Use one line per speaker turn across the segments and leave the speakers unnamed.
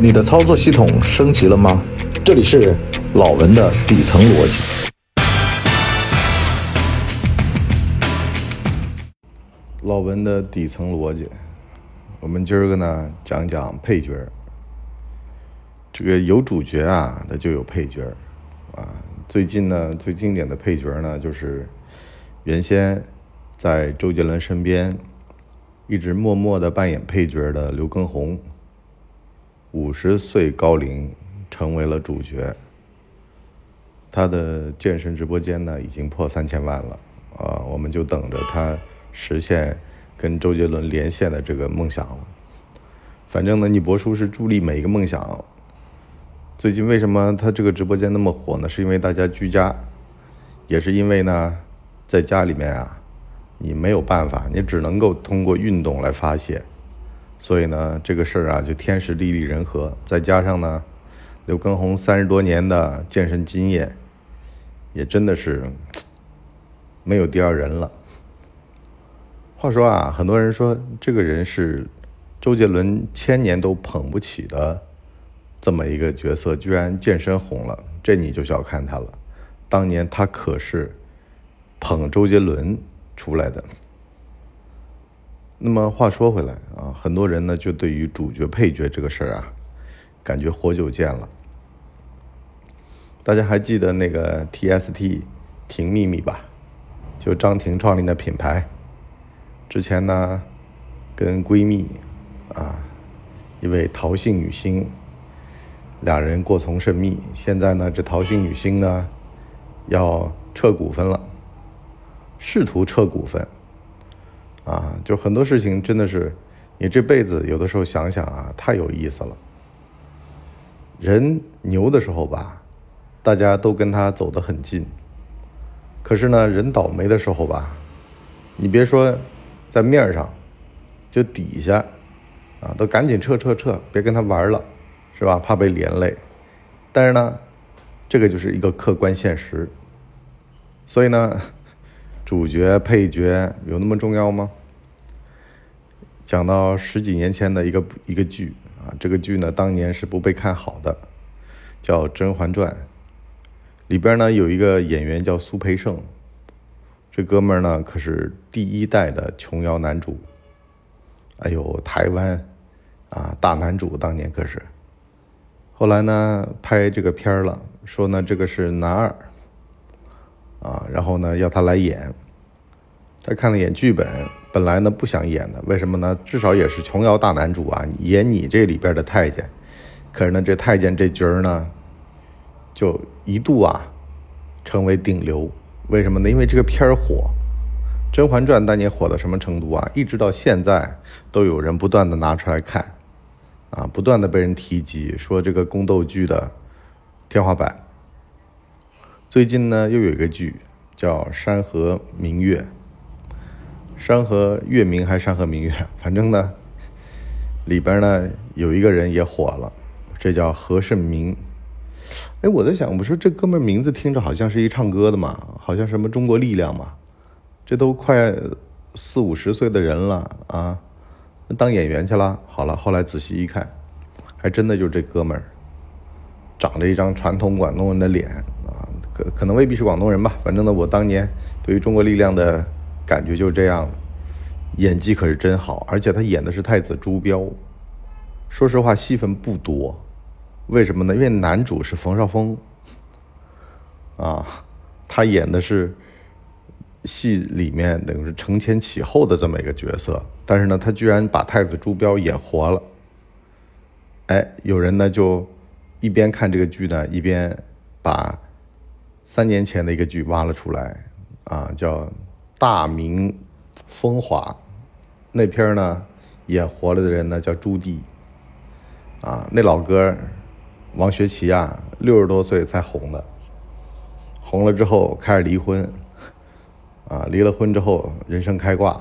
你的操作系统升级了吗？这里是老文的底层逻辑。老文的底层逻辑，我们今儿个呢讲讲配角。这个有主角啊，那就有配角啊。最近呢，最经典的配角呢，就是原先在周杰伦身边一直默默的扮演配角的刘畊宏。五十岁高龄，成为了主角。他的健身直播间呢，已经破三千万了啊！我们就等着他实现跟周杰伦连线的这个梦想了。反正呢，你博叔是助力每一个梦想。最近为什么他这个直播间那么火呢？是因为大家居家，也是因为呢，在家里面啊，你没有办法，你只能够通过运动来发泄。所以呢，这个事儿啊，就天时地利人和，再加上呢，刘畊宏三十多年的健身经验，也真的是没有第二人了。话说啊，很多人说这个人是周杰伦千年都捧不起的这么一个角色，居然健身红了，这你就小看他了。当年他可是捧周杰伦出来的。那么话说回来啊，很多人呢就对于主角配角这个事儿啊，感觉活久见了。大家还记得那个 TST 婷秘密吧？就张婷创立的品牌，之前呢跟闺蜜啊一位陶姓女星，俩人过从甚密。现在呢这陶姓女星呢要撤股份了，试图撤股份。啊，就很多事情真的是，你这辈子有的时候想想啊，太有意思了。人牛的时候吧，大家都跟他走得很近；可是呢，人倒霉的时候吧，你别说在面上，就底下啊，都赶紧撤撤撤，别跟他玩了，是吧？怕被连累。但是呢，这个就是一个客观现实。所以呢，主角配角有那么重要吗？讲到十几年前的一个一个剧啊，这个剧呢当年是不被看好的，叫《甄嬛传》，里边呢有一个演员叫苏培盛，这哥们儿呢可是第一代的琼瑶男主，哎呦台湾啊大男主当年可是，后来呢拍这个片儿了，说呢这个是男二，啊然后呢要他来演，他看了眼剧本。本来呢不想演的，为什么呢？至少也是琼瑶大男主啊，演你这里边的太监。可是呢，这太监这角儿呢，就一度啊成为顶流。为什么呢？因为这个片儿火，《甄嬛传》当年火到什么程度啊？一直到现在都有人不断的拿出来看，啊，不断的被人提及，说这个宫斗剧的天花板。最近呢，又有一个剧叫《山河明月》。山河月明还是山河明月，反正呢，里边呢有一个人也火了，这叫何胜明。哎，我在想，我说这哥们名字听着好像是一唱歌的嘛，好像什么中国力量嘛，这都快四五十岁的人了啊，当演员去了。好了，后来仔细一看，还真的就是这哥们儿，长着一张传统广东人的脸啊，可可能未必是广东人吧，反正呢，我当年对于中国力量的。感觉就这样演技可是真好，而且他演的是太子朱标。说实话，戏份不多，为什么呢？因为男主是冯绍峰，啊，他演的是戏里面等于是承前启后的这么一个角色，但是呢，他居然把太子朱标演活了。哎，有人呢就一边看这个剧呢，一边把三年前的一个剧挖了出来，啊，叫。大明风华那片呢，演活了的人呢叫朱棣，啊，那老哥王学圻啊，六十多岁才红的，红了之后开始离婚，啊，离了婚之后人生开挂，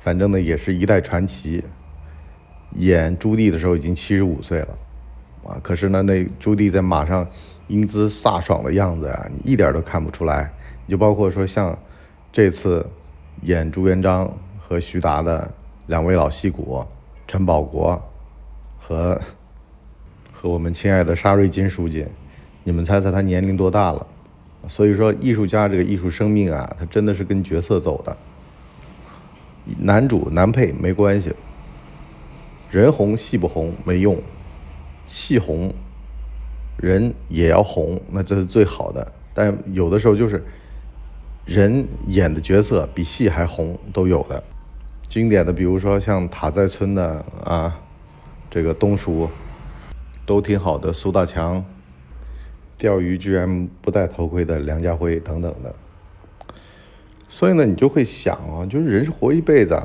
反正呢也是一代传奇。演朱棣的时候已经七十五岁了，啊，可是呢那朱棣在马上英姿飒爽的样子啊，你一点都看不出来。你就包括说像。这次演朱元璋和徐达的两位老戏骨陈宝国和和我们亲爱的沙瑞金书记，你们猜猜他年龄多大了？所以说，艺术家这个艺术生命啊，他真的是跟角色走的。男主男配没关系，人红戏不红没用，戏红人也要红，那这是最好的。但有的时候就是人演的角色比戏还红都有的。经典的，比如说像塔在村的啊，这个东叔都挺好的，苏大强，钓鱼居然不戴头盔的梁家辉等等的。所以呢，你就会想啊，就是人是活一辈子，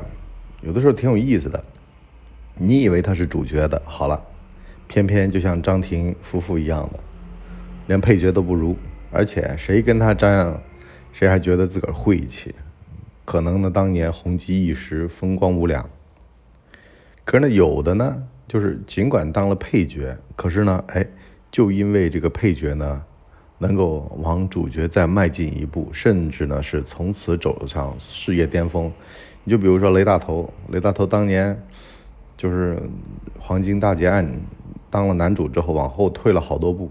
有的时候挺有意思的。你以为他是主角的，好了，偏偏就像张庭夫妇一样的，连配角都不如，而且谁跟他沾上，谁还觉得自个儿晦气。可能呢，当年红极一时，风光无两。可是呢，有的呢，就是尽管当了配角，可是呢，哎，就因为这个配角呢，能够往主角再迈进一步，甚至呢，是从此走上事业巅峰。你就比如说雷大头，雷大头当年就是《黄金大劫案》当了男主之后，往后退了好多步，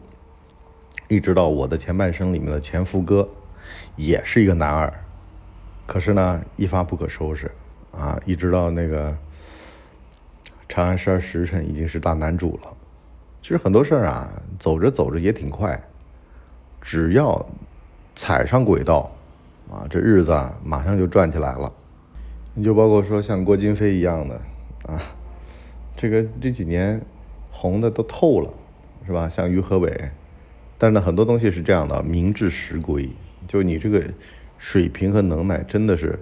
一直到《我的前半生》里面的前夫哥，也是一个男二。可是呢，一发不可收拾，啊，一直到那个《长安十二时辰》已经是大男主了。其实很多事儿啊，走着走着也挺快，只要踩上轨道，啊，这日子啊马上就转起来了。你就包括说像郭京飞一样的，啊，这个这几年红的都透了，是吧？像于和伟，但是呢，很多东西是这样的，名至实归，就你这个。水平和能耐真的是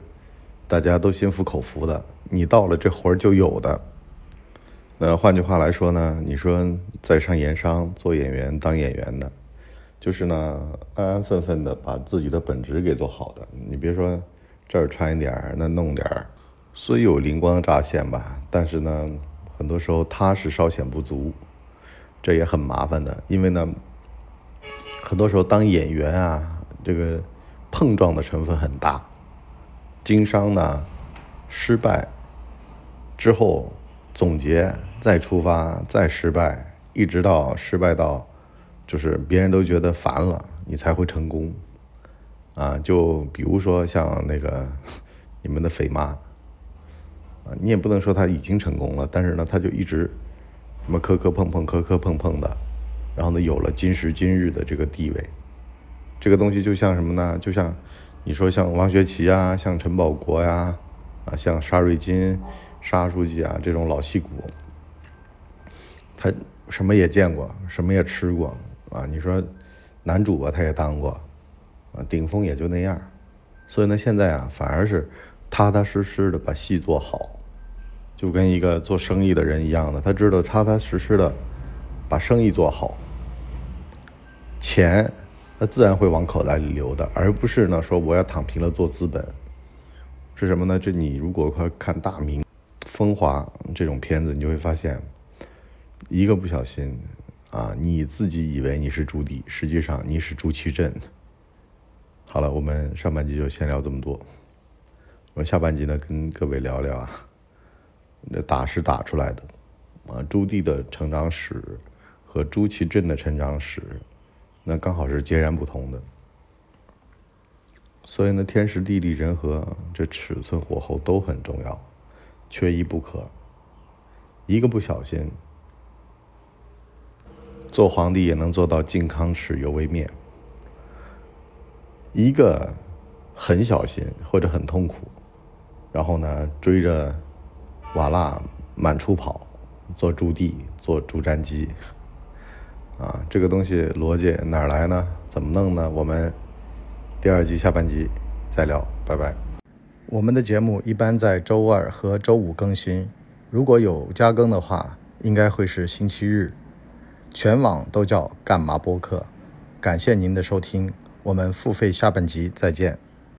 大家都心服口服的，你到了这活儿就有的。那换句话来说呢，你说在商言商、做演员、当演员的，就是呢安安分分的把自己的本职给做好的。你别说这儿穿一点儿，那弄点儿，虽有灵光乍现吧，但是呢，很多时候踏实稍显不足，这也很麻烦的。因为呢，很多时候当演员啊，这个。碰撞的成分很大，经商呢，失败之后总结再出发再失败，一直到失败到就是别人都觉得烦了，你才会成功。啊，就比如说像那个你们的肥妈，啊，你也不能说他已经成功了，但是呢，他就一直什么磕磕碰碰磕磕碰碰的，然后呢，有了今时今日的这个地位。这个东西就像什么呢？就像你说像王学圻啊，像陈宝国呀，啊，像沙瑞金、沙书记啊这种老戏骨，他什么也见过，什么也吃过啊。你说男主吧，他也当过，啊，顶峰也就那样。所以呢，现在啊，反而是踏踏实实的把戏做好，就跟一个做生意的人一样的，他知道踏踏实实的把生意做好，钱。那自然会往口袋里流的，而不是呢说我要躺平了做资本，是什么呢？这你如果看《大明风华》这种片子，你就会发现，一个不小心啊，你自己以为你是朱棣，实际上你是朱祁镇。好了，我们上半集就先聊这么多，我们下半集呢跟各位聊聊啊，这打是打出来的啊，朱棣的成长史和朱祁镇的成长史。那刚好是截然不同的，所以呢，天时地利人和，这尺寸火候都很重要，缺一不可。一个不小心，做皇帝也能做到靖康耻犹未灭；一个很小心或者很痛苦，然后呢，追着瓦剌满处跑，做朱棣，做朱瞻基。啊，这个东西逻辑哪儿来呢？怎么弄呢？我们第二集下半集再聊，拜拜。我们的节目一般在周二和周五更新，如果有加更的话，应该会是星期日。全网都叫干嘛播客。感谢您的收听，我们付费下半集再见。